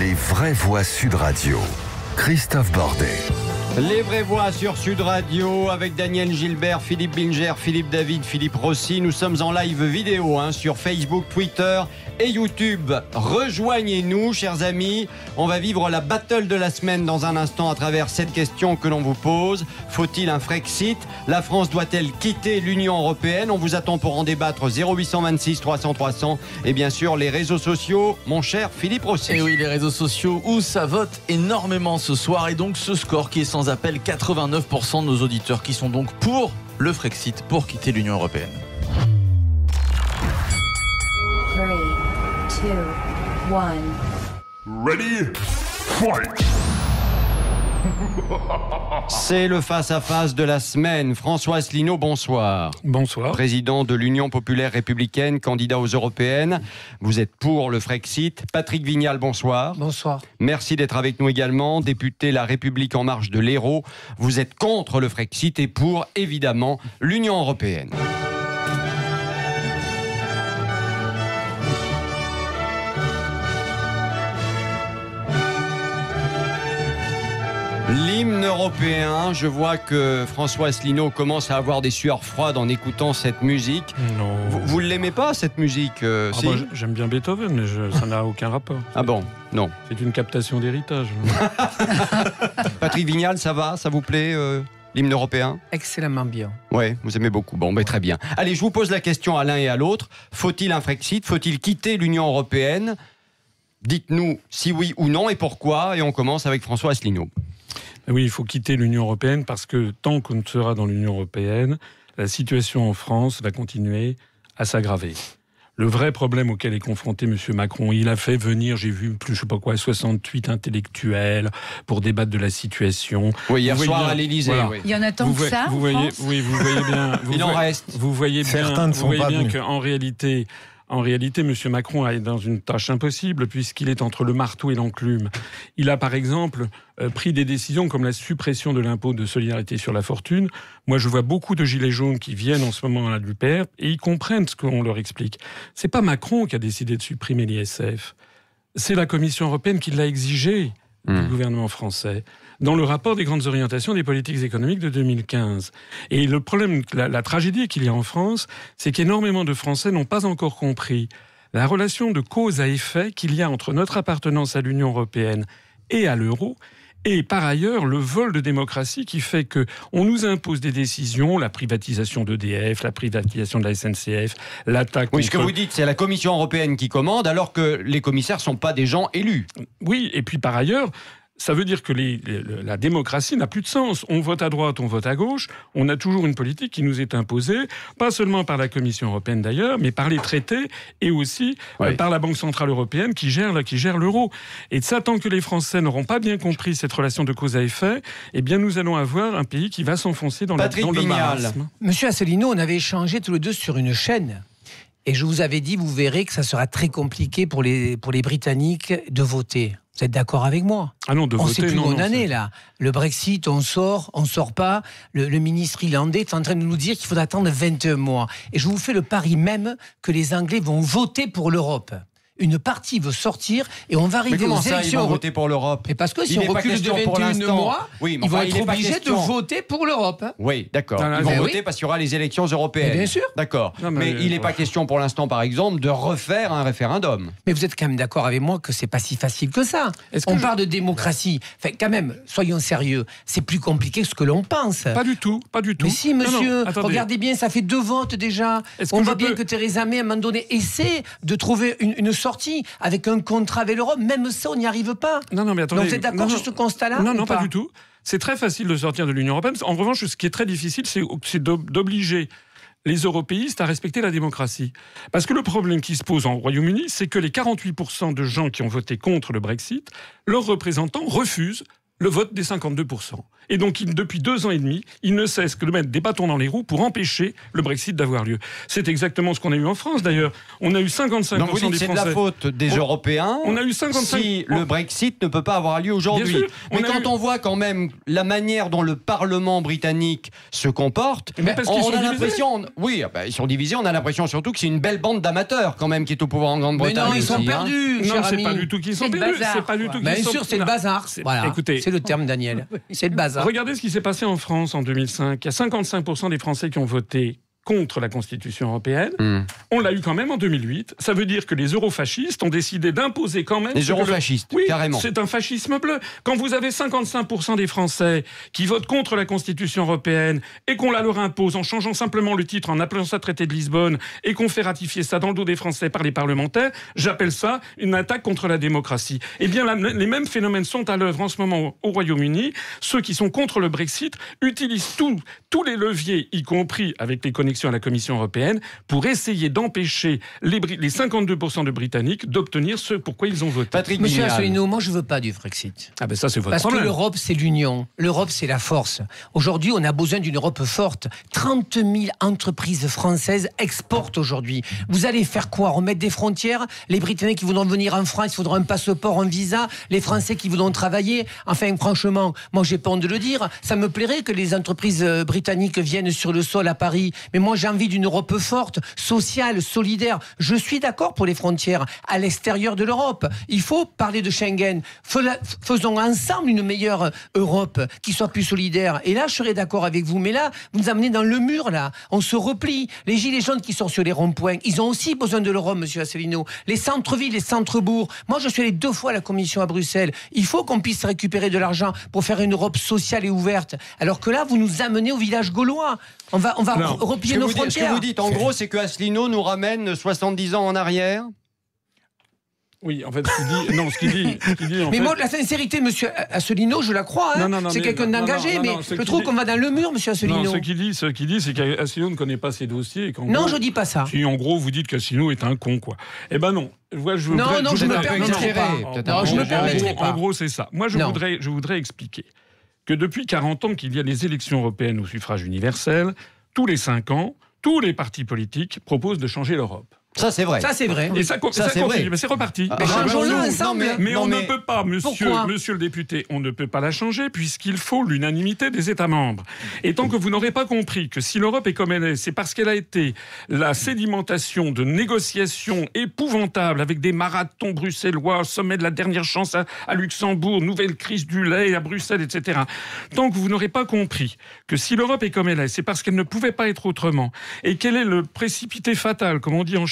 Les vraies voix Sud Radio. Christophe Bordet. Les vraies voix sur Sud Radio avec Daniel Gilbert, Philippe Binger, Philippe David, Philippe Rossi. Nous sommes en live vidéo hein, sur Facebook, Twitter et YouTube. Rejoignez-nous, chers amis. On va vivre la battle de la semaine dans un instant à travers cette question que l'on vous pose. Faut-il un Frexit? La France doit-elle quitter l'Union européenne? On vous attend pour en débattre 0826 300 300 et bien sûr les réseaux sociaux. Mon cher Philippe Rossi. Et oui, les réseaux sociaux où ça vote énormément ce soir et donc ce score qui est sans appel 89% de nos auditeurs qui sont donc pour le Frexit, pour quitter l'Union européenne. 3, 2, 1. Ready? Fight! C'est le face-à-face de la semaine. François Asselineau, bonsoir. Bonsoir. Président de l'Union populaire républicaine, candidat aux européennes. Vous êtes pour le Frexit. Patrick Vignal, bonsoir. Bonsoir. Merci d'être avec nous également. Député La République en marche de l'Hérault. Vous êtes contre le Frexit et pour, évidemment, l'Union européenne. L'hymne européen, je vois que François Asselineau commence à avoir des sueurs froides en écoutant cette musique. Non. Vous, vous ne l'aimez pas cette musique euh, Ah si bah, J'aime bien Beethoven, mais je- ça n'a aucun rapport. Ah bon Non. C'est une captation d'héritage. Patrick Vignal, ça va Ça vous plaît euh, l'hymne européen? Excellemment bien. Ouais, vous aimez beaucoup. Bon, ben, très bien. Allez, je vous pose la question à l'un et à l'autre. Faut-il un Frexit? Faut-il quitter l'Union européenne? Dites-nous si oui ou non et pourquoi. Et on commence avec François Asselineau. Oui, il faut quitter l'Union européenne parce que tant qu'on sera dans l'Union européenne, la situation en France va continuer à s'aggraver. Le vrai problème auquel est confronté M. Macron, il a fait venir, j'ai vu plus, je sais pas quoi, 68 intellectuels pour débattre de la situation. Oui, hier Vous soir voyez à bien, l'Élysée. voilà. oui. Il y en a tant vous, que ça vous en voyez, France oui, vous voyez bien. Vous Il en voyez- reste. Vous voyez bien, Certains ne vous sont voyez pas bien qu'en réalité, en réalité, M. Macron est dans une tâche impossible puisqu'il est entre le marteau et l'enclume. Il a, par exemple, euh, pris des décisions comme la suppression de l'impôt de solidarité sur la fortune. Moi, je vois beaucoup de gilets jaunes qui viennent en ce moment à l'UPR et ils comprennent ce qu'on leur explique. C'est pas Macron qui a décidé de supprimer l'ISF. C'est la Commission européenne qui l'a exigé Hmm. du gouvernement français dans le rapport des grandes orientations des politiques économiques de 2015. Et le problème, la, la tragédie qu'il y a en France, c'est qu'énormément de Français n'ont pas encore compris la relation de cause à effet qu'il y a entre notre appartenance à l'Union européenne et à l'euro. Et par ailleurs, le vol de démocratie qui fait que on nous impose des décisions, la privatisation d'EDF, la privatisation de la SNCF, l'attaque. Oui, ce que contre- vous dites, c'est la Commission européenne qui commande, alors que les commissaires ne sont pas des gens élus. Oui, et puis par ailleurs, ça veut dire que les- les- le- la démocratie n'a plus de sens. On vote à droite, on vote à gauche. On a toujours une politique qui nous est imposée, pas seulement par la Commission européenne d'ailleurs, mais par les traités et aussi euh, par la Banque centrale européenne qui gère, qui gère l'euro. Et de ça, tant que les Français n'auront pas bien compris cette relation de cause à effet, eh bien nous allons avoir un pays qui va s'enfoncer dans, la, dans le marasme. Monsieur Asselineau, on avait échangé tous les deux sur une chaîne. Et je vous avais dit, vous verrez que ça sera très compliqué pour les, pour les Britanniques de voter. Vous êtes d'accord avec moi Ah non, de On voter, sait plus non, là. Le Brexit, on sort, on sort pas. Le, le ministre irlandais est en train de nous dire qu'il faut attendre 21 mois. Et je vous fais le pari même que les Anglais vont voter pour l'Europe. Une partie veut sortir et on va arriver aux ça, ils élections vont euro- voter pour l'Europe Mais parce que si Il on recule de question pour 21 l'instant. mois, Oui, mais ils vont enfin, être obligés de voter pour l'Europe. hein. Oui, d'accord. Ils vont voter oui. parce qu'il y aura les élections européennes. Mais bien sûr. D'accord. Non, mais, mais- il n'est pas question pour l'instant, par exemple, de refaire un référendum. Mais vous êtes quand même d'accord avec moi que c'est pas si facile que ça. Est-ce que On je- parle de démocratie. Enfin, quand même, soyons sérieux. C'est plus compliqué que ce que l'on pense. Pas du tout, pas du tout. Mais si, Non, non, monsieur, regardez bien, ça fait deux votes déjà. Est-ce On voit bien que Theresa May, à un moment donné, essaie de trouver une, une sortie avec un contrat avec l'Europe. Même ça, on n'y arrive pas. Non, non, mais attendez. Donc vous êtes d'accord sur ce constat-là Non, non, pas pas du tout. C'est très facile de sortir de l'Union européenne. En revanche, ce qui est très difficile, c'est c'est d'ob- d'obliger les européistes à respecter la démocratie. Parce que le problème qui se pose en Royaume-Uni, c'est que les 48% de gens qui ont voté contre le Brexit, leurs représentants refusent le vote des 52%. Et donc, il- depuis deux ans et demi, il ne cesse que de mettre des bâtons dans les roues pour empêcher le Brexit d'avoir lieu. C'est exactement ce qu'on a eu en France, d'ailleurs. On a eu 55% Donc vous dites des c'est de la faute des On- Européens. on a eu 55 Si le Brexit ne peut pas avoir lieu aujourd'hui. On Mais quand eu- on voit quand même la manière dont le Parlement britannique se comporte, Mais parce on, on a l'impression, oui, ah ils sont divisés. On a l'impression surtout que c'est une belle bande d'amateurs quand même qui est au pouvoir en Mais Grande-Bretagne. non, ils sont aussi, hein. perdus, Non, c'est pas du tout qu'ils sont perdus. bazar, C'est pas du quoi. tout qu'ils Bien sûr, c'est le bazar. Voilà. Écoutez, C'est le terme, Daniel. C'est le bazar. Regardez ce qui s'est passé en France en 2005. Il y a 55% des Français qui ont voté contre la Constitution européenne. Hmm. On l'a eu quand même en 2008. Ça veut dire que les eurofascistes ont décidé d'imposer quand même... Les le- eurofascistes, Oui, carrément. c'est un fascisme bleu. Quand vous avez 55% des Français qui votent contre la Constitution européenne et qu'on la leur impose en changeant simplement le titre, en appelant ça traité de Lisbonne, et qu'on fait ratifier ça dans le dos des Français par les parlementaires, j'appelle ça une attaque contre la démocratie. Eh bien, la- les mêmes phénomènes sont à l'œuvre en ce moment au Royaume-Uni. Ceux qui sont contre le Brexit utilisent tout- tous les leviers, y compris avec les connexions à la Commission européenne, pour essayer d'empêcher les, Bri- les 52% de Britanniques d'obtenir ce pourquoi ils ont voté. Patrick Monsieur. Asselineau, moi je veux pas du Frexit. Ah ben ça, c'est votre Parce que l'Europe, c'est l'union. L'Europe, c'est la force. Aujourd'hui, on a besoin d'une Europe forte. 30 000 entreprises françaises exportent aujourd'hui. Vous allez faire quoi? Remettre des frontières? Les Britanniques qui voudront venir en France, il faudra un passeport, un visa. Les Français qui voudront travailler? Enfin, franchement, moi, j'ai pas honte de le dire. Ça me plairait que les entreprises euh, britanniques viennent sur le sol à Paris. Mais moi, j'ai envie d'une Europe forte, sociale, solidaire. Je suis d'accord pour les frontières à l'extérieur de l'Europe. Il faut parler de Schengen. Faisons ensemble une meilleure Europe qui soit plus solidaire. Et là, je serais d'accord avec vous. Mais là, vous nous amenez dans le mur, là. On se replie. Les gilets jaunes qui sont sur les ronds-points, ils ont aussi besoin de l'Europe, monsieur Asselineau. Les centres-villes, les centres-bourgs. Moi, je suis allé deux fois à la commission à Bruxelles. Il faut qu'on puisse récupérer de l'argent pour faire une Europe sociale et ouverte. Alors que là, vous nous amenez au village gaulois. On va, on va Non. re- Ce replier que, nos vous dites, ce que frontières. vous dites, en gros, c'est que Asselineau nous ramène 70 ans en arrière. Oui, en fait, ce qu'il dit, non, ce qu'il dit, ce qu'il dit, en Mais fait, moi, la sincérité, monsieur Asselineau, je la crois. hein. Non, non, non, c'est quelqu'un d'engagé, non, mais je trouve dit- qu'on va dans le mur, monsieur Asselineau. non, ce qu'il dit, ce qu'il dit, c'est qu'Asselineau ne connaît pas ses dossiers et qu'en Non, gros, je dis pas ça. Si en gros vous dites qu'Asselineau est un con, quoi. Eh ben non. Moi, je Non, voudrais- non, je me voudrais- permettrai non, pas. non, je gros, me permettrai pas. En gros, c'est ça. Moi, je Non. voudrais, je voudrais expliquer que depuis 40 ans qu'il y a les élections européennes au suffrage universel, tous les 5 ans, tous les partis politiques proposent de changer l'Europe. Ça, c'est vrai. Ça, c'est vrai. Et ça, Ça, ça c'est continue. vrai. Mais c'est reparti. Ah, Mais ah, changeons-le non, ensemble. mais- on mais- ne peut pas, monsieur, Pourquoi monsieur le député, on ne peut pas la changer puisqu'il faut l'unanimité des États membres. Et tant que vous n'aurez pas compris que si l'Europe est comme elle est, c'est parce qu'elle a été la sédimentation de négociations épouvantables avec des marathons bruxellois, sommet de la dernière chance à, à Luxembourg, nouvelle crise du lait à Bruxelles, etc. Tant que vous n'aurez pas compris que si l'Europe est comme elle est, c'est parce qu'elle ne pouvait pas être autrement et quel est le précipité fatal, comme on dit en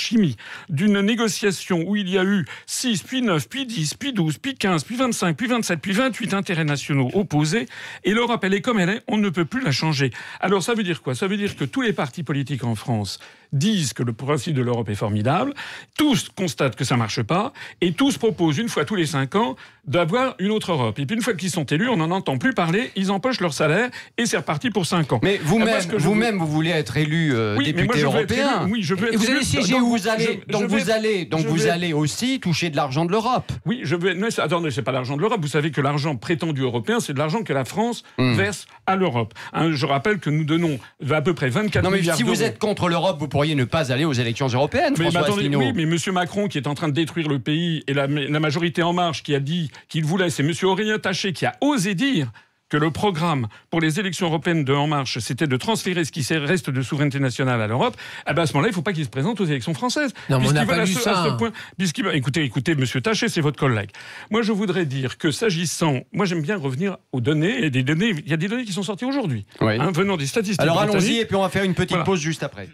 d'une négociation où il y a eu 6, puis 9, puis 10, puis 12, puis 15, puis 25, puis 27, puis 28 intérêts nationaux opposés, et l'Europe, elle est comme elle est, on ne peut plus la changer. Alors ça veut dire quoi? Ça veut dire que tous les partis politiques en France disent que le principe de l'Europe est formidable, tous constatent que ça marche pas, et tous proposent une fois tous les cinq ans d'avoir une autre Europe. Et puis une fois qu'ils sont élus, on n'en entend plus parler, ils empochent leur salaire, et c'est reparti pour cinq ans. Mais vous-même, vous voulez être élu euh, Oui, mais moi, député européen. élu. Oui, je veux être vous élu. allez siéger donc où vous allez, Je- donc je vous allez, donc je vous vais- allez aussi toucher de l'argent de l'Europe. Oui, je veux. Non, attendez, c'est pas l'argent de l'Europe. Vous savez que l'argent prétendu européen, c'est de l'argent que la France Hmm. verse à l'Europe. Hein, je rappelle que nous donnons à peu près 24 Non, mais milliards si vous êtes contre l'Europe, vous pourriez ne pas aller aux élections européennes, Mais, François mais attendez, oui, mais Monsieur Macron qui est en train de détruire le pays et la, la majorité en marche qui a dit qu'il voulait, c'est Monsieur Aurélien Taché qui a osé dire que le programme pour les élections européennes de En Marche, c'était de transférer ce qui reste de souveraineté nationale à l'Europe, eh ben à ce moment-là, il ne faut pas qu'il se présente aux élections françaises. Non, mais on n'a pas veulent à vu ce- ça. à ce point- puisqu'ils veulent- écoutez, écoutez, Monsieur Taché, c'est votre collègue. Moi, je voudrais dire que s'agissant, moi, j'aime bien revenir aux données et des données. Il y a des données qui sont sorties aujourd'hui, Oui. hein, venant des statistiques. Alors allons-y et puis on va faire une petite Voilà. pause juste après.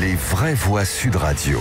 Les vraies voix Sud Radio.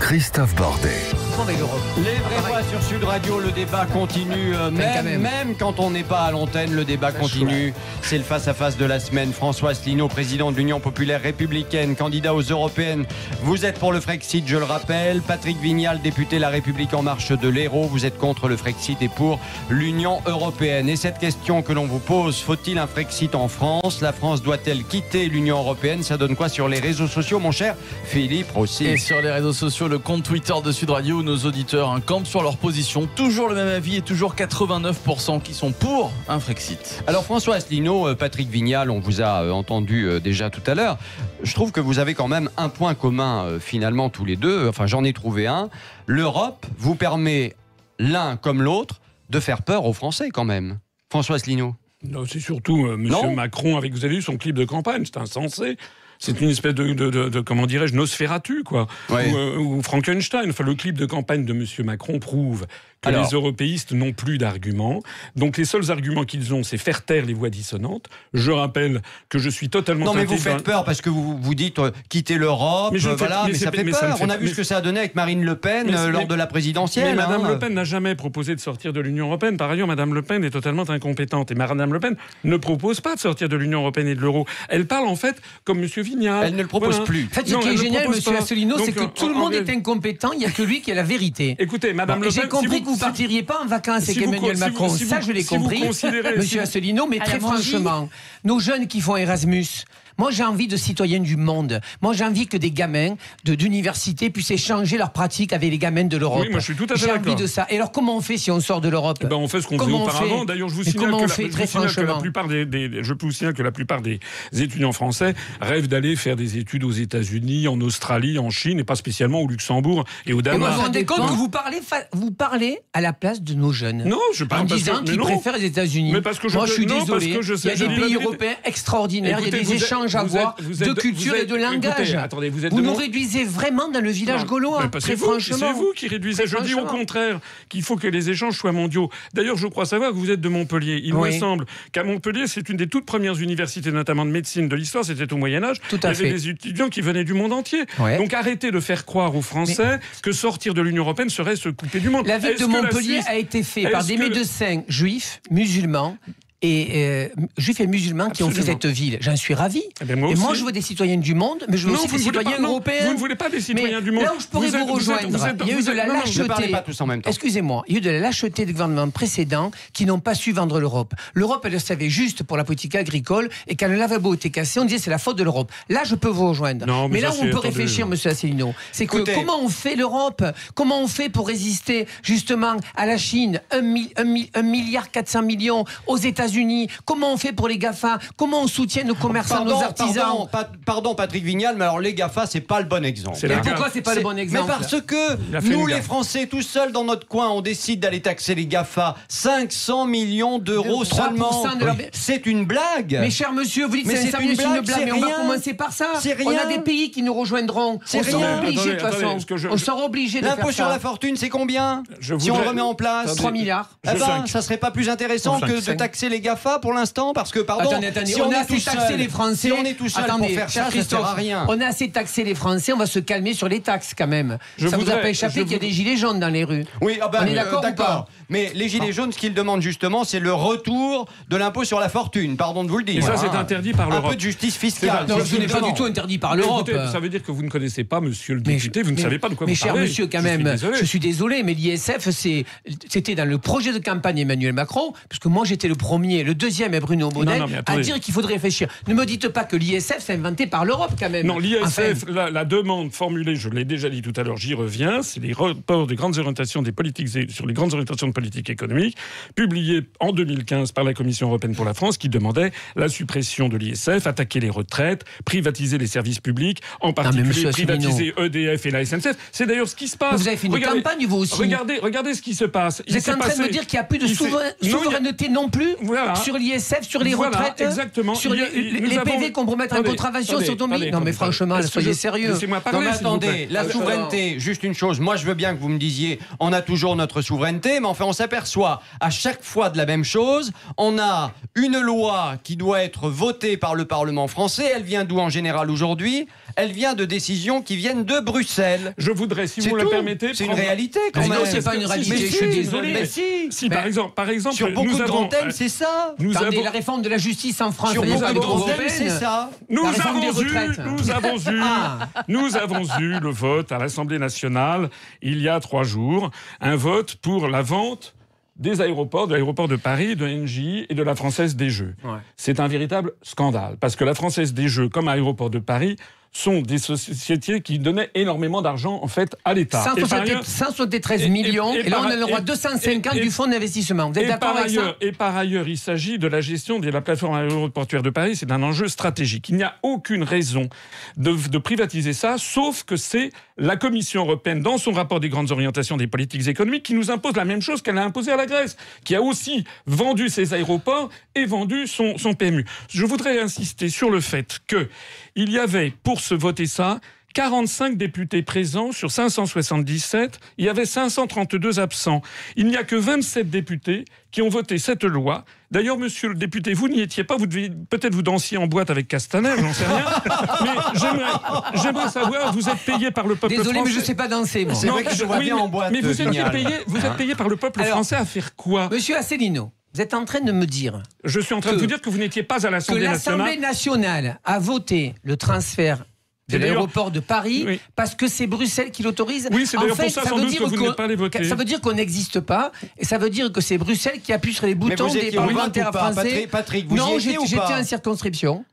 Christophe Bordet. Avec l'Europe. Les vraies voix sur Sud Radio, le débat continue. euh, même, même. même quand on n'est pas à l'antenne, le débat continue. C'est le face-à-face de la semaine. François Asselineau, président de l'Union populaire républicaine, candidat aux européennes. Vous êtes pour le Frexit, je le rappelle. Patrick Vignal, député La République en marche de l'Hérault. Vous êtes contre le Frexit et pour l'Union européenne. Et cette question que l'on vous pose, faut-il un Frexit en France? La France doit-elle quitter l'Union européenne? Ça donne quoi sur les réseaux sociaux, mon cher Philippe Rossi? Et sur les réseaux sociaux, le compte Twitter de Sud Radio nos auditeurs hein, campent sur leur position. Toujours le même avis et toujours 89% qui sont pour un Frexit. Alors François Asselineau, euh, Patrick Vignal, on vous a euh, entendu euh, déjà tout à l'heure. Je trouve que vous avez quand même un point commun finalement tous les deux. Enfin j'en ai trouvé un. L'Europe vous permet l'un comme l'autre de faire peur aux Français quand même. François Asselineau. Non, c'est surtout euh, Monsieur Non. Macron avec, vous avez vu son clip de campagne, c'est insensé. C'est une espèce de, de, de- de- comment dirais-je, Nosferatu, quoi. Ouais. Ou, euh, ou Frankenstein. Enfin, le clip de campagne de Monsieur Macron prouve que Alors. les européistes n'ont plus d'arguments. Donc, les seuls arguments qu'ils ont, c'est faire taire les voix dissonantes. Je rappelle que je suis totalement Non mais vous faites peur parce que vous vous dites euh, quitter l'Europe, Mais je euh, voilà, mais ça pas- fait mais peur. fait On a vu mais- ce que ça a donné avec Marine Le Pen euh, lors mais- de la présidentielle. Mais Madame hein. Le Pen n'a jamais proposé de sortir de l'Union européenne. Par ailleurs, Madame Le Pen est totalement incompétente. Et Madame Le Pen ne propose pas de sortir de l'Union européenne et de l'euro. Elle parle en fait comme Monsieur Vignal. Elle ne le propose plus. En fait, ce Non, qui est génial, pas. Asselineau, c'est que en- tout le monde est incompétent, il n'y a que lui qui a la vérité. Écoutez, Madame Le Pen. J'ai compris que vous ne partiriez pas en vacances avec si Emmanuel si vous- Macron. si ça, je l'ai si compris, monsieur Asselineau, mais très franchement, nos jeunes qui font Erasmus, moi j'ai envie de citoyens du monde. Moi j'ai envie que des gamins de- d'université puissent échanger leurs pratiques avec les gamins de l'Europe. Oui, moi, je suis tout à fait J'ai envie d'accord. de ça. Et alors comment on fait si on sort de l'Europe Eh ben, on fait ce qu'on faisait auparavant. D'ailleurs, je vous signale, que la, fait, je vous très signale que la plupart des, des- je vous signale que la plupart des étudiants français rêvent d'aller faire des études aux États-Unis, en Australie, en Chine, et pas spécialement au Luxembourg et au Et vous Danemark. vous rendez compte dépend. que vous parlez, vous parlez à la place de nos jeunes Non, je parle en parce disant qu'ils préfèrent les États-Unis. Mais parce que je Moi, je suis non, parce désolé. que je sais- il y a des pays européens extraordinaires. il y a des vous êtes- échanges à vous avoir êtes- vous de culture vous et de langage. écoutez, attendez, vous êtes nous mon- réduisez vraiment dans le village Non, gaulois. très vous- franchement. C'est vous qui réduisez. Je dis au contraire qu'il faut que les échanges soient mondiaux. D'ailleurs, je crois savoir que vous êtes de Montpellier. Il Oui. me semble qu'à Montpellier, c'est une des toutes premières universités, notamment de médecine, de l'histoire. C'était au Moyen Âge. Tout Il y avait fait. des étudiants qui venaient du monde entier. Ouais. Donc arrêtez de faire croire aux Français que sortir de l'Union européenne serait se couper du monde. La ville de Montpellier Suisse- a été faite par des médecins juifs, musulmans. Et euh, juifs et musulmans qui ont fait cette ville. J'en suis ravi. Eh ben, moi et moi, je veux des citoyens du monde, mais je veux Non, aussi des citoyens pas- non, européens. Vous ne voulez pas des citoyens Mais du monde. Là où je pourrais vous, êtes- rejoindre, vous êtes- il y a eu de la non, lâcheté. Excusez-moi, il y a eu de la lâcheté des gouvernements précédents qui n'ont pas su vendre l'Europe. L'Europe, elle le savait juste pour la politique agricole, et quand le lavabo était cassé, on disait c'est la faute de l'Europe. Là, je peux vous rejoindre. Mais mais là où on peut réfléchir, monsieur Asselineau, c'est que comment on fait l'Europe? Comment on fait pour résister justement à la Chine, 1 milliard 400 millions, aux États-Unis Comment on fait pour les GAFA? Comment on soutient nos commerçants, nos artisans? pardon, pa- pardon, Patrick Vignal, mais alors les GAFA, c'est pas le bon exemple. C'est Mais pourquoi c'est pas le bon exemple? Mais parce que nous, les. Français, tout seuls dans notre coin, on décide d'aller taxer les GAFA 500 millions d'euros De 3% seulement. de leur- C'est une blague. Mais cher monsieur, vous dites Mais c'est c'est un une c'est une blague, mais on va commencer par ça. C'est On a des pays qui nous rejoindront. C'est on sera rien. obligé de toute Attendez, façon. attendez, ce que je- On sera obligé de L'impôt faire sur ça. la fortune, c'est combien Je Si on le remet en place 3 milliards. Eh ben, ça serait pas plus intéressant que de taxer les GAFA pour l'instant Parce que, pardon, Attendez, attendez, si on, on, a assez tout taxé seul, les Français. si on est tout seul Attendez, pour faire cher ça, ça sert à Christophe, rien. On a assez taxé les Français, on va se calmer sur les taxes quand même. Je ça vous a voudrais- pas échappé qu'il y a des gilets jaunes dans les rues? Oui, ah ben, On est euh, d'accord ou d'accord. pas Mais les Gilets jaunes, ce qu'ils demandent justement, c'est le retour de l'impôt sur la fortune. Pardon de vous le dire. Et ça, c'est interdit par Un l'Europe. peu de justice fiscale. Non, ce n'est pas du tout interdit par Mais l'Europe. ça veut dire que vous ne connaissez pas, monsieur le Mais- député, vous ne mais- savez pas de quoi mais vous cher parlez. monsieur, quand Je suis même, désolé. je suis désolé, mais l'ISF, c'était dans le projet de campagne Emmanuel Macron, puisque moi j'étais le premier, le deuxième est Bruno Bonnel, non, mais à dire qu'il faudrait réfléchir. Ne me dites pas que l'ISF c'est inventé par l'Europe quand même. Non, l'ISF, Enfin, la, la demande formulée, je l'ai déjà dit tout à l'heure, j'y reviens, c'est les rapports des grandes orientations des politiques sur les grandes orientations de politique économique, publiés en 2015 par la Commission européenne pour la France, qui demandait la suppression de l'ISF, attaquer les retraites, privatiser les services publics, en particulier privatiser EDF et la SNCF. C'est d'ailleurs ce qui se passe. Vous avez fait une campagne, vous aussi. Regardez, regardez ce qui se passe. vous êtes en train de me dire qu'il n'y a plus de s'est- Non, a- souveraineté non plus Voilà. sur l'ISF, sur les Voilà, retraites, exactement. sur les, il- les- avons- PV qu'on peut mettre en contravention sur ton Non mais franchement, soyez sérieux. Non mais attendez, la souveraineté, juste une chose, moi je veux bien que vous me disiez, on a toujours notre souveraineté, mais enfin on s'aperçoit à chaque fois de la même chose, on a une loi qui doit être votée par le Parlement français, elle vient d'où en général aujourd'hui? Elle vient de décisions qui viennent de Bruxelles. Je voudrais, si vous me tout. le permettez, C'est une réalité quand Mais même. non, c'est pas une Si, réalité, mais je si, suis désolé. Mais si, Si, par exemple, par exemple, sur beaucoup nous de grands thèmes, c'est ça. nous avons, la réforme de la justice en France, Sur beaucoup de grands thèmes, c'est ça. Nous avons, eu, nous, avons eu, Ah. nous avons eu le vote à l'Assemblée nationale il y a trois jours, un vote pour la vente des aéroports, de l'aéroport de Paris, de NJ et de la Française des Jeux. Ouais. C'est un véritable scandale, parce que la Française des Jeux, comme Aéroport de Paris, sont des sociétés qui donnaient énormément d'argent en fait à l'État. Et par 173 ailleurs- 173 et- et- millions, et, là on a le droit et- 250 et- du fonds d'investissement. Vous êtes d'accord avec ça ailleurs, Et par ailleurs, il s'agit de la gestion de la plateforme aéroportuaire de Paris. C'est un enjeu stratégique. Il n'y a aucune raison de, de privatiser ça, sauf que c'est la Commission européenne, dans son rapport des grandes orientations des politiques économiques, qui nous impose la même chose qu'elle a imposé à la Grèce, qui a aussi vendu ses aéroports et vendu son, son PMU. Je voudrais insister sur le fait que il y avait, pour se voter ça, 45 députés présents sur 577, il y avait 532 absents. Il n'y a que 27 députés qui ont voté cette loi. D'ailleurs, monsieur le député, vous n'y étiez pas, vous deviez peut-être vous dansiez en boîte avec Castaner, j'en sais rien. mais j'aimerais- j'aimerais savoir, vous êtes payé par le peuple Désolé, français. mais je ne sais pas danser. moi. C'est vrai que je vois oui, bien mais- en boîte, Mais vous êtes payé, vous êtes Hein payé par le peuple Alors- français à faire quoi? Monsieur Asselineau, vous êtes en train de me dire Je suis en train de vous dire que vous n'étiez pas à que l'Assemblée l'Assemblée nationale. nationale a voté le transfert de l'aéroport de Paris Oui. parce que c'est Bruxelles qui l'autorise. Oui, c'est En d'ailleurs fait, pour ça, sans veut doute, dire que vous qu'on- n'êtes pas allé voter. Ça veut dire qu'on n'existe pas et ça veut dire que c'est Bruxelles qui appuie sur les boutons des parlementaires français. Patrick, Patrick, vous y non, j'étais en circonscription.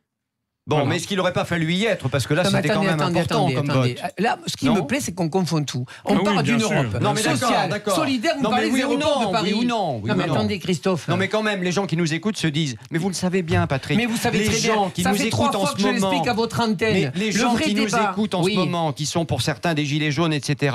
Bon, Voilà. mais est-ce qu'il n'aurait pas fallu y être Parce que là, mais c'était quand même attendez, important attendez, comme attendez. vote. Là, ce qui Non me plaît, c'est qu'on confond tout. On Ah oui, parle bien d'une. Europe Non, mais sociale, d'accord. solidaire. Vous Non, mais parlez oui des ou non, de Paris. oui ou non, oui non, ou mais non. attendez, Christophe. Non, mais quand même, les gens qui nous écoutent se disent Mais vous le savez bien, Patrick. Mais vous savez les très bien, gens qui ça nous fait écoutent en fois ce que je moment. l'explique à votre antenne. Mais les Le gens qui nous écoutent en Oui. ce moment, qui sont pour certains des gilets jaunes, etc.,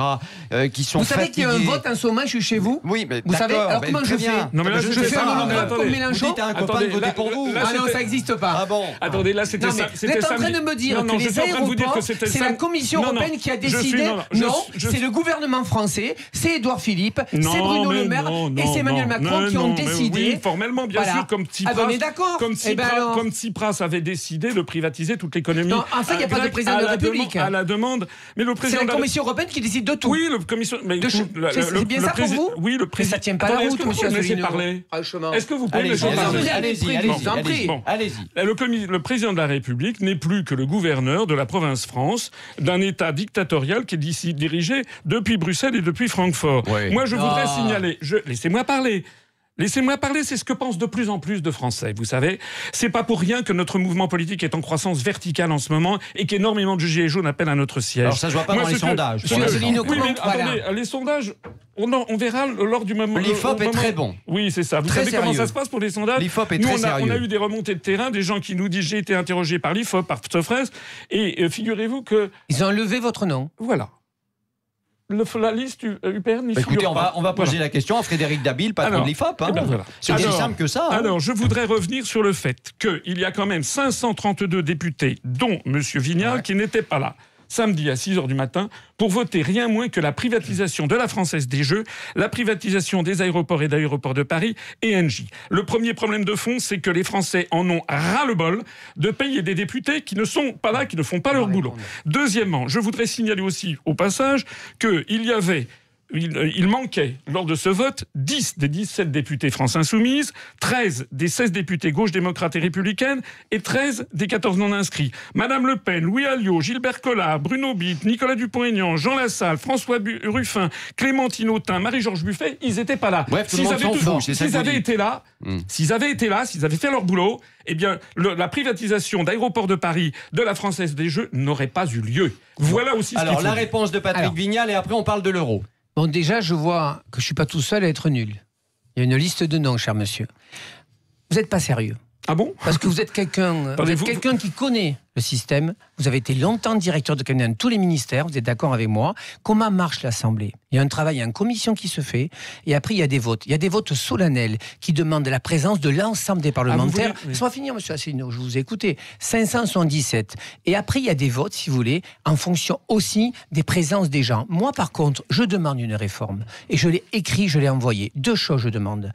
euh, qui sont Vous savez qu'il y a un vote en ce moment, je suis chez vous Oui, mais Vous savez, alors mais comment je bien. fais Non, mais là, je fais un mais comme Vous Mélenchon dites à un copain de voter pour vous. Ah non, ça n'existe pas. Ah bon Attendez, là, c'était ça. Mais vous êtes en train de me dire Non, non, que je les aéroports, c'est la Commission Non, non, européenne qui a décidé. non, c'est le gouvernement français, c'est Édouard Philippe, c'est Bruno mais Le Maire non, et c'est Emmanuel Macron non, qui ont mais décidé. Oui, formellement, bien Voilà. sûr, comme Tsipras. Ah ben, on est d'accord. Comme Eh ben Tsipras, alors. comme Tsipras avait décidé de privatiser toute l'économie. Non, en fait, il n'y a pas de président de la République. À la demande. Mais le C'est président la de la- Commission européenne qui décide de tout. Oui, le commission. Mais c'est- c'est bien ça pour vous Oui, le Mais président. ça tient pas la route, monsieur Asselineau. Franchement. Est-ce que vous pouvez me laisser parler allez-y, allez-y, le président de la République n'est plus que le gouverneur de la province France, d'un État dictatorial qui est d'ici dirigé depuis Bruxelles et depuis Francfort. Oui. Moi, je voudrais Ah. signaler. Je, laissez-moi parler. Laissez-moi parler, c'est ce que pensent de plus en plus de Français. Vous savez, c'est pas pour rien que notre mouvement politique est en croissance verticale en ce moment et qu'énormément de gilets jaunes appellent à notre siège. Alors, ça se voit pas dans les que- sondages. Asselineau, oui, mais voilà. attendez, les sondages, on, en- on verra lors du moment. L'IFOP est très bon. Oui, c'est ça. Vous Très savez comment ça se passe pour les sondages L'IFOP est Nous, très on a, on a eu des remontées de terrain, des gens qui nous disent j'ai été interrogé par l'IFOP, par Sofres, et euh, figurez-vous que Ils ont enlevé votre nom. voilà. Le, la liste U- euh, UPR n'y Bah, écoutez, on va, on va poser Voilà. la question à Frédéric Dabil, patron Alors, de l'IFOP. hein. eh ben voilà. C'est aussi simple que ça. hein. Alors, je voudrais revenir sur le fait qu'il y a quand même 532 députés, dont M. Vignal, Ouais. qui n'étaient pas là samedi à 6 h du matin pour voter rien moins que la privatisation de la Française des Jeux, la privatisation des aéroports et d'aéroports de Paris et Engie. Le premier problème de fond, c'est que les Français en ont ras-le-bol de payer des députés qui ne sont pas là, qui ne font pas leur boulot. Deuxièmement, je voudrais signaler aussi au passage qu'il y avait il, euh, il manquait, lors de ce vote, 10 des 17 députés France Insoumise, 13 des 16 députés gauche démocrate et républicaine et 13 des 14 non-inscrits. Madame Le Pen, Louis Alliot, Gilbert Collard, Bruno Bitt, Nicolas Dupont-Aignan, Jean Lassalle, François Ruffin, Clémentine Autain, Marie-Georges Buffet, ils n'étaient pas là. S'ils avaient tout- avaient été là, Hmm. s'ils avaient été là, s'ils avaient fait leur boulot, eh bien, le- la privatisation d'aéroports de Paris de la Française des Jeux n'aurait pas eu lieu. Voilà aussi ce qu'il Alors, la réponse de Patrick Alors. Vignal, et après, on parle de l'euro. Bon, déjà, je vois que je suis pas tout seul à être nul. Il y a une liste de noms, cher monsieur. Vous n'êtes pas sérieux. Ah bon? Parce que vous êtes quelqu'un vous qui connaît le système. Vous avez été longtemps directeur de cabinet dans tous les ministères. Vous êtes d'accord avec moi Comment marche l'Assemblée? Il y a un travail en commission qui se fait. Et après, il y a des votes. Il y a des votes solennels qui demandent la présence de l'ensemble des parlementaires. voulez- oui. Ça va finir, monsieur Asselineau. Je vous ai écouté. 577. Et après, il y a des votes, si vous voulez, en fonction aussi des présences des gens. Moi, par contre, je demande une réforme. Et je l'ai écrit, je l'ai envoyé. Deux choses, je demande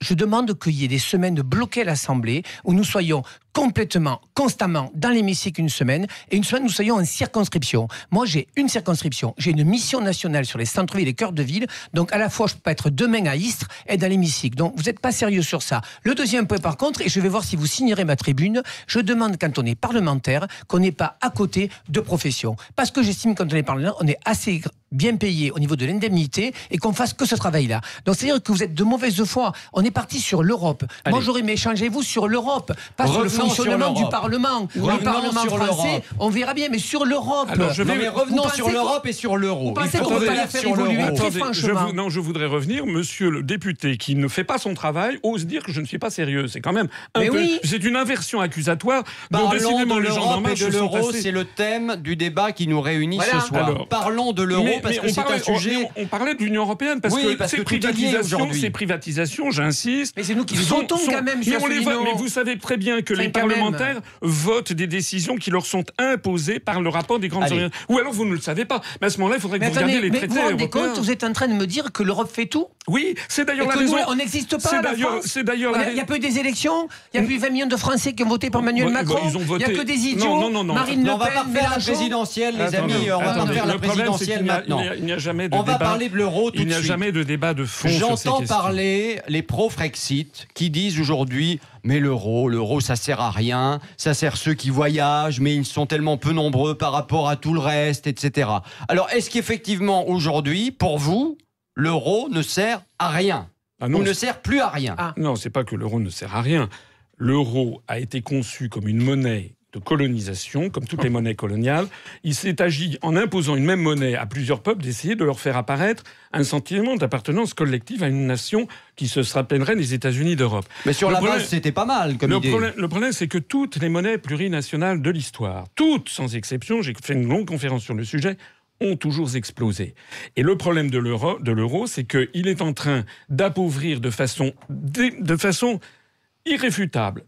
je demande qu'il y ait des semaines bloquées à l'Assemblée où nous soyons complètement, constamment dans l'hémicycle une semaine et une semaine nous soyons en circonscription. Moi, j'ai une circonscription, j'ai une mission nationale sur les centres-villes et cœurs de ville. Donc, à la fois, je peux pas être demain à Istres et dans l'hémicycle. Donc, vous n'êtes pas sérieux sur ça. Le deuxième point, par contre, et je vais voir si vous signerez ma tribune, je demande quand on est parlementaire qu'on n'est pas à côté de profession. Parce que j'estime quand on est parlementaire, on est assez bien payés au niveau de l'indemnité et qu'on fasse que ce travail-là. Donc c'est-à-dire que vous êtes de mauvaise foi. On est parti sur l'Europe. Moi j'aurais aimé échanger vous sur l'Europe, pas Revenons fonctionnement du. Parlement. Revenons le Parlement sur français, on verra bien, mais sur l'Europe. Alors, je Non vais- mais revenons sur l'Europe et sur l'euro. Vous pensez qu'on peut pas la faire évoluer. Très je, franchement. non, je voudrais revenir. Monsieur le député qui ne fait pas son travail ose dire que je ne suis pas sérieux. C'est quand même un Mais peu. oui. C'est une inversion accusatoire Parlons décidément de les gens d'En l'Europe et de l'euro, c'est le thème du débat qui nous réunit Voilà. ce soir. Alors, Parlons de l'euro parce que c'est un parlait- sujet. on, on parlait de l'Union européenne parce Oui, que ces privatisations, aujourd'hui. ces privatisations, j'insiste. Mais c'est nous qui votons quand même, mais, monsieur on les vote, Asselineau. mais vous savez très bien que les quand même. parlementaires votent des décisions qui leur sont imposées par le rapport des grandes. Ou alors vous ne le savez pas. Mais à ce moment-là, il faudrait que Mais vous attendez, regardiez les mais traités vous vous rendez européens. compte, vous êtes en train de me dire que l'Europe fait tout Oui, c'est d'ailleurs la que nous, raison. on n'existe pas C'est d'ailleurs- France c'est d'ailleurs On la Il n'y a peu des élections, il n'y a plus 20 millions de Français qui ont voté pour Emmanuel Macron, bah, ils ont il n'y a que des idiots, non, non, non. Marine Non, Le on va pas faire la présidentielle, les Attendez, amis. On va pas attendez, faire la présidentielle maintenant. Il n'y a, il jamais de On va parler de l'euro tout Il de n'y a suite. jamais de débat de fond sur ces J'entends parler les pro-Frexit qui disent aujourd'hui mais l'euro, l'euro ça sert à rien, ça sert ceux qui voyagent, mais ils sont tellement peu nombreux par rapport à tout le reste, etc. Alors est-ce qu'effectivement aujourd'hui, pour vous, l'euro ne sert à rien Ah non, ou ne sert plus à rien? Ah. Non, c'est pas que l'euro ne sert à rien. L'euro a été conçu comme une monnaie de colonisation, comme toutes les monnaies coloniales. Il s'est agi, en imposant une même monnaie à plusieurs peuples, d'essayer de leur faire apparaître un sentiment d'appartenance collective à une nation qui se rappellerait les États-Unis d'Europe. Mais sur Le la base, c'était pas mal comme Le idée. problème, le problème, c'est que toutes les monnaies plurinationales de l'histoire, toutes sans exception, j'ai fait une longue conférence sur le sujet, ont toujours explosé. Et le problème de l'euro, de l'euro, c'est qu'il est en train d'appauvrir de façon, de façon irréfutable.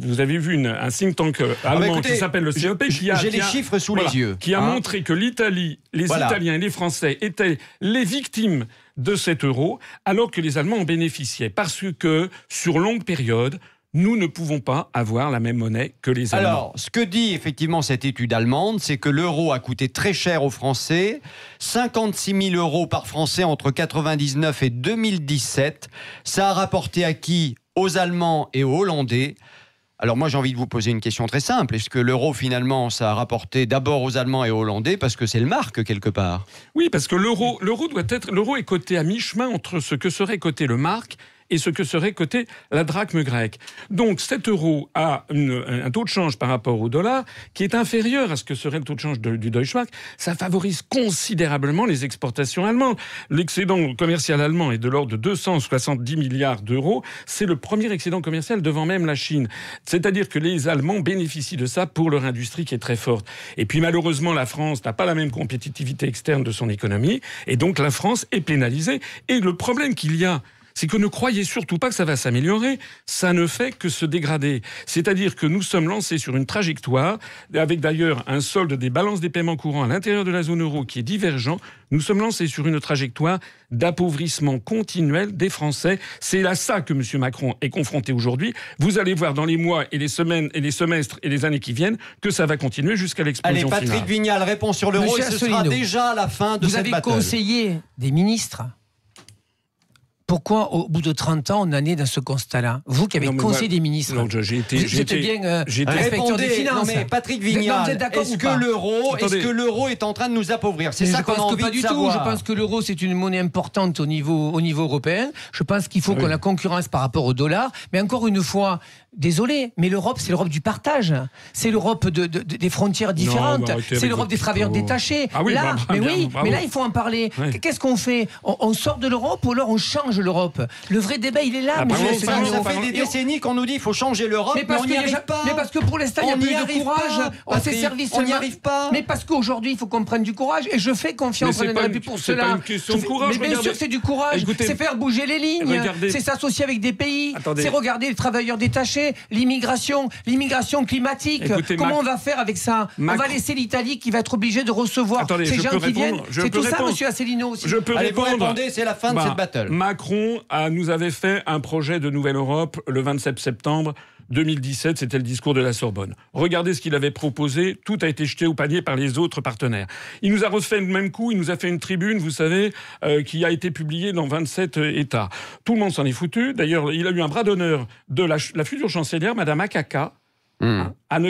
Vous avez vu une- un think tank euh, Ah bah allemand écoutez, qui s'appelle le CEP qui a, J'ai qui les a- chiffres sous voilà, les yeux. qui a hein. montré que l'Italie, les Voilà. Italiens et les Français étaient les victimes de cet euro, alors que les Allemands en bénéficiaient. Parce que, sur longue période, nous ne pouvons pas avoir la même monnaie que les Allemands. Alors, ce que dit effectivement cette étude allemande, c'est que l'euro a coûté très cher aux Français, 56 000 euros par Français entre 99 et 2017. Ça a rapporté à qui? Aux Allemands et aux Hollandais. Alors moi j'ai envie de vous poser une question très simple. Est-ce que l'euro finalement ça a rapporté d'abord aux Allemands et aux Hollandais parce que c'est le marque quelque part? Oui, parce que l'euro, l'euro doit être, l'euro est coté à mi-chemin entre ce que serait coté le mark et ce que serait coté la drachme grecque. Donc cet euro a un taux de change par rapport au dollar qui est inférieur à ce que serait le taux de change du Deutschmark. Ça favorise considérablement les exportations allemandes. L'excédent commercial allemand est de l'ordre de 270 milliards d'euros. C'est le premier excédent commercial devant même la Chine. C'est-à-dire que les Allemands bénéficient de ça pour leur industrie qui est très forte. Et puis malheureusement, la France n'a pas la même compétitivité externe de son économie. Et donc la France est pénalisée. Et le problème qu'il y a, c'est que ne croyez surtout pas que ça va s'améliorer. Ça ne fait que se dégrader. C'est-à-dire que nous sommes lancés sur une trajectoire, avec d'ailleurs un solde des balances des paiements courants à l'intérieur de la zone euro qui est divergent. Nous sommes lancés sur une trajectoire d'appauvrissement continuel des Français. C'est à ça que M. Macron est confronté aujourd'hui. Vous allez voir dans les mois et les semaines et les semestres et les années qui viennent que ça va continuer jusqu'à Allez, l'explosion Patrick finale. Vignal répond sur l'euro et Monsieur ce sera Asselineau, déjà la fin de Vous cette avez battle. conseillé des ministres. Pourquoi, au bout de 30 ans, on en est dans ce constat-là Vous qui avez Non, conseillé des ministres. Non, j'ai été, Vous j'ai êtes été- bien euh, inspecteur des finances. non mais Patrick Vignal, est-ce que l'euro, que l'euro est en train de nous appauvrir C'est ça je qu'on a pense que envie pas de du savoir. tout. Je pense que l'euro c'est une monnaie importante au niveau au niveau européen. Je pense qu'il faut Ah oui. qu'on la concurrence par rapport au dollar. Mais encore une fois, désolé, mais l'Europe c'est l'Europe du partage. C'est l'Europe de, de- de- des frontières différentes. bah, c'est l'Europe des travailleurs détachés. Ah oui, là, bah, mais bien, oui, bravo. mais là il faut en parler. Qu'est-ce qu'on fait? On, on sort de l'Europe ou alors on change l'Europe? Le vrai débat il est là. Ah, pardon, Ça, Asselineau. ça pardon. fait des décennies qu'on nous dit qu'il faut changer l'Europe, mais, Mais parce, on que n'y y a- arrive pas. mais parce que pour l'instant, il n'y a plus de courage. pas, on s'est servi On n'y arrive pas. Mais parce qu'aujourd'hui, il faut qu'on prenne du courage. Et je fais confiance Mais pas la République pour cela. Mais bien sûr, c'est du courage. C'est faire bouger les lignes. C'est s'associer avec des pays. C'est regarder les travailleurs détachés, l'immigration, l'immigration climatique. Écoutez, Comment Mac- on va faire avec ça On va laisser l'Italie qui va être obligée de recevoir Attendez, ces gens qui répondre viennent. C'est tout ça, monsieur Asselineau aussi. Je peux Allez, vous répondre. répondez, c'est la fin de Bah, cette battle. Macron a- nous avait fait un projet de Nouvelle Europe le 27 septembre 2017, c'était le discours de la Sorbonne. Regardez ce qu'il avait proposé, tout a été jeté au panier par les autres partenaires. Il nous a refait le même coup, il nous a fait une tribune, vous savez, euh, qui a été publiée dans 27 États. Tout le monde s'en est foutu. D'ailleurs, il a eu un bras d'honneur de la, future chancelière, Madame Akaka, Hmm. hein,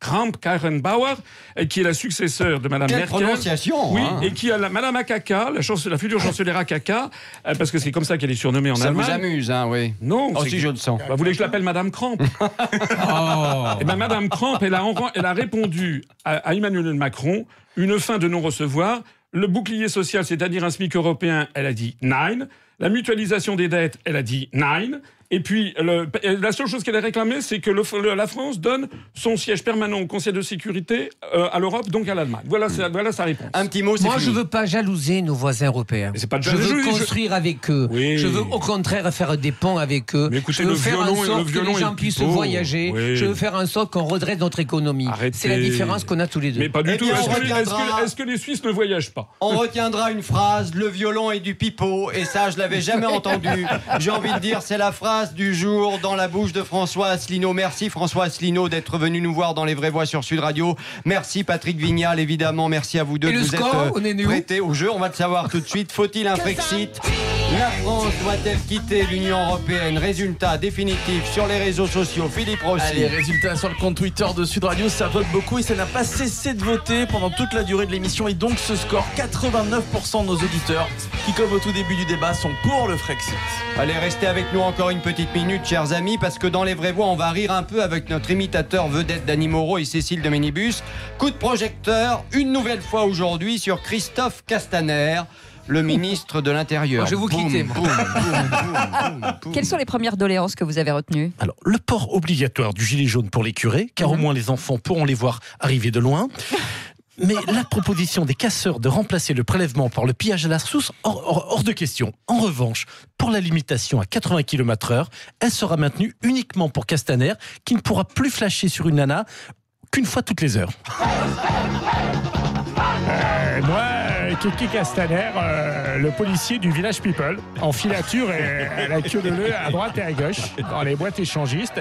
Annegret Kramp Karrenbauer, et qui est la successeur de Madame Quelle Merkel. prononciation Oui, hein. et qui a la, Madame Akaka, la, chance- la future chancelière Akaka, euh, parce que c'est comme ça qu'elle est surnommée en Ça vous Allemagne. amuse, hein, oui. Non, Oh, si, je le sens. Bah, vous voulez que je l'appelle Madame Cramp Eh ben, Madame Cramp, elle a, elle a répondu à, à Emmanuel Macron une fin de non-recevoir. Le bouclier social, c'est-à-dire un SMIC européen, elle a dit nine. La mutualisation des dettes, elle a dit nine. Et puis, le- la seule chose qu'elle a réclamée, c'est que le- le- la France donne son siège permanent au Conseil de sécurité euh, à l'Europe, donc à l'Allemagne. Voilà, sa- voilà sa réponse. Un petit mot, c'est Moi, fini. je veux pas jalouser nos voisins européens. Mais c'est pas de je veux je- construire avec eux. Oui. Je veux au contraire faire des ponts avec eux. Mais écoutez, je veux le faire en sorte que les gens puissent voyager. Oui. Je veux faire en sorte qu'on redresse notre économie. C'est la différence qu'on a tous les deux. Mais pas du Eh tout. Est-ce que, les Suisses ne voyagent pas? On retiendra une phrase, le violon et du pipeau, et ça je l'avais jamais entendu. J'ai envie de dire, c'est la phrase du jour dans la bouche de François Asselineau. Merci François Asselineau d'être venu nous voir dans les vraies voix sur Sud Radio. Merci Patrick Vignal, évidemment. Merci à vous deux de le vous score, où prêtés au jeu. On va le savoir tout de suite. Faut-il un Frexit La France doit-elle quitter l'Union Européenne? Résultat définitif sur les réseaux sociaux. Philippe Rossi. Allez, résultat sur le compte Twitter de Sud Radio, ça vote beaucoup et ça n'a pas cessé de voter pendant toute la durée de l'émission. Et donc ce score, 89% de nos auditeurs qui, comme au tout début du débat, sont pour le Frexit. Allez, restez avec nous encore une petite minute, chers amis, parce que dans les vraies voix, on va rire un peu avec notre imitateur vedette Dany Moreau et Cécile de Ménibus. Coup de projecteur, une nouvelle fois aujourd'hui, sur Christophe Castaner, le ministre de l'Intérieur. Je vais vous Boum, quitter, moi. boum, boum, boum, boum, boum. Quelles sont les premières doléances que vous avez retenues? Alors, le port obligatoire du gilet jaune pour les curés, car au moins les enfants pourront les voir arriver de loin. Mais la proposition des casseurs de remplacer le prélèvement par le pillage à la source, hors, de question. En revanche, pour la limitation à 80 km/h, elle sera maintenue uniquement pour Castaner, qui ne pourra plus flasher sur une nana qu'une fois toutes les heures. Moi, Kiki Castaner, euh, le policier du village People, en filature et à la queue de leu à droite et à gauche, dans les boîtes échangistes,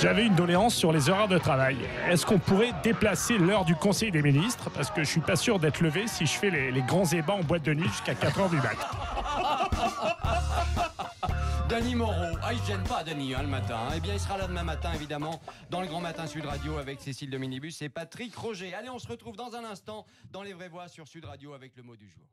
j'avais une doléance sur les horaires de travail. Est-ce qu'on pourrait déplacer l'heure du Conseil des ministres? Parce que je suis pas sûr d'être levé si je fais les, les grands ébats en boîte de nuit jusqu'à 4h du mat. Dany Moreau. Ah, il ne gêne pas, Dany, hein, le matin. hein. Eh bien, il sera là demain matin, évidemment, dans le Grand Matin Sud Radio avec Cécile de Minibus et Patrick Roger. Allez, on se retrouve dans un instant dans les vraies voix sur Sud Radio avec le mot du jour.